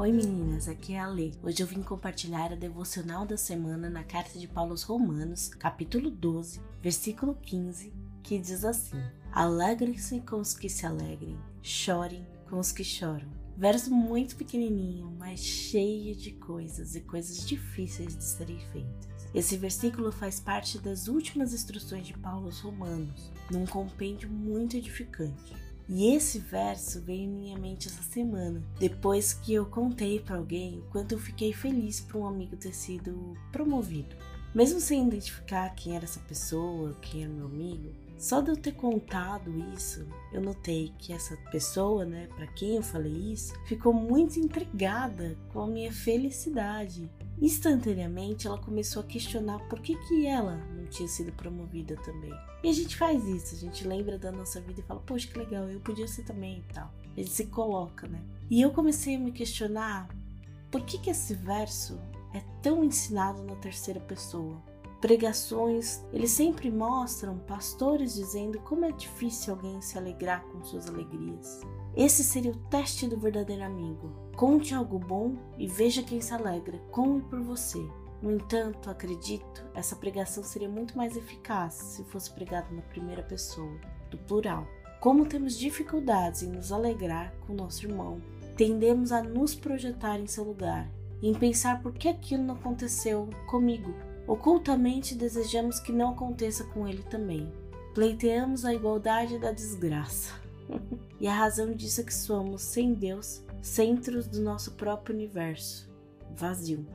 Oi meninas, aqui é a Lê. Hoje eu vim compartilhar a devocional da semana na carta de Paulo aos Romanos, capítulo 12, versículo 15, que diz assim: Alegrem-se com os que se alegrem, chorem com os que choram. Verso muito pequenininho, mas cheio de coisas e coisas difíceis de serem feitas. Esse versículo faz parte das últimas instruções de Paulo aos Romanos, num compêndio muito edificante. E esse verso veio em minha mente essa semana, depois que eu contei para alguém o quanto eu fiquei feliz por um amigo ter sido promovido. Mesmo sem identificar quem era essa pessoa, quem era meu amigo, só de eu ter contado isso, eu notei que essa pessoa, né, para quem eu falei isso, ficou muito intrigada com a minha felicidade. Instantaneamente, ela começou a questionar por que que ela não tinha sido promovida também. E a gente faz isso, a gente lembra da nossa vida e fala, poxa, que legal, eu podia ser também e tal. A gente se coloca, né? E eu comecei a me questionar por que que esse verso é tão ensinado na terceira pessoa pregações, eles sempre mostram pastores dizendo como é difícil alguém se alegrar com suas alegrias. Esse seria o teste do verdadeiro amigo. Conte algo bom e veja quem se alegra com e por você. No entanto, acredito, essa pregação seria muito mais eficaz se fosse pregada na primeira pessoa, do plural. Como temos dificuldades em nos alegrar com nosso irmão, tendemos a nos projetar em seu lugar, em pensar por que aquilo não aconteceu comigo Ocultamente desejamos que não aconteça com ele também. Pleiteamos a igualdade da desgraça. e a razão disso é que somos, sem Deus, centros do nosso próprio universo, vazios.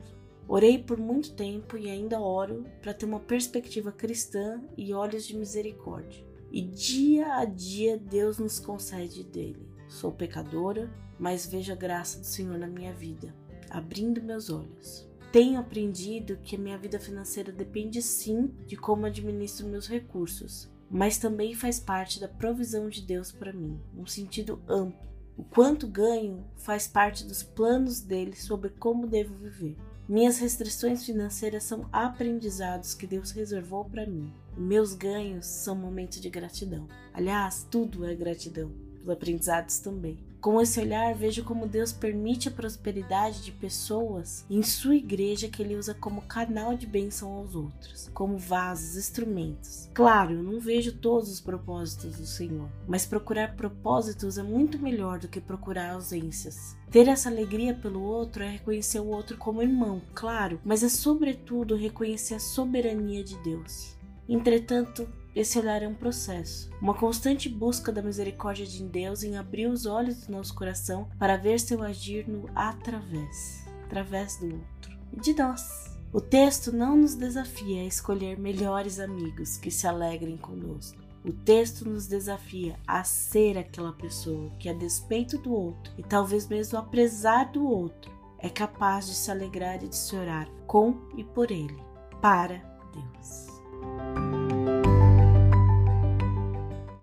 Orei por muito tempo e ainda oro para ter uma perspectiva cristã e olhos de misericórdia. E dia a dia Deus nos concede dele. Sou pecadora, mas vejo a graça do Senhor na minha vida, abrindo meus olhos. Tenho aprendido que a minha vida financeira depende sim de como administro meus recursos, mas também faz parte da provisão de Deus para mim, num sentido amplo. O quanto ganho faz parte dos planos dele sobre como devo viver. Minhas restrições financeiras são aprendizados que Deus reservou para mim. Meus ganhos são momentos de gratidão. Aliás, tudo é gratidão, os aprendizados também. Com esse olhar, vejo como Deus permite a prosperidade de pessoas em sua igreja que ele usa como canal de bênção aos outros, como vasos, instrumentos. Claro, eu não vejo todos os propósitos do Senhor, mas procurar propósitos é muito melhor do que procurar ausências. Ter essa alegria pelo outro é reconhecer o outro como irmão, claro, mas é sobretudo reconhecer a soberania de Deus. Entretanto, esse olhar é um processo, uma constante busca da misericórdia de Deus em abrir os olhos do nosso coração para ver seu agir no através, através do outro e de nós. O texto não nos desafia a escolher melhores amigos que se alegrem conosco. O texto nos desafia a ser aquela pessoa que, a despeito do outro e talvez mesmo apesar do outro, é capaz de se alegrar e de chorar com e por ele, para Deus.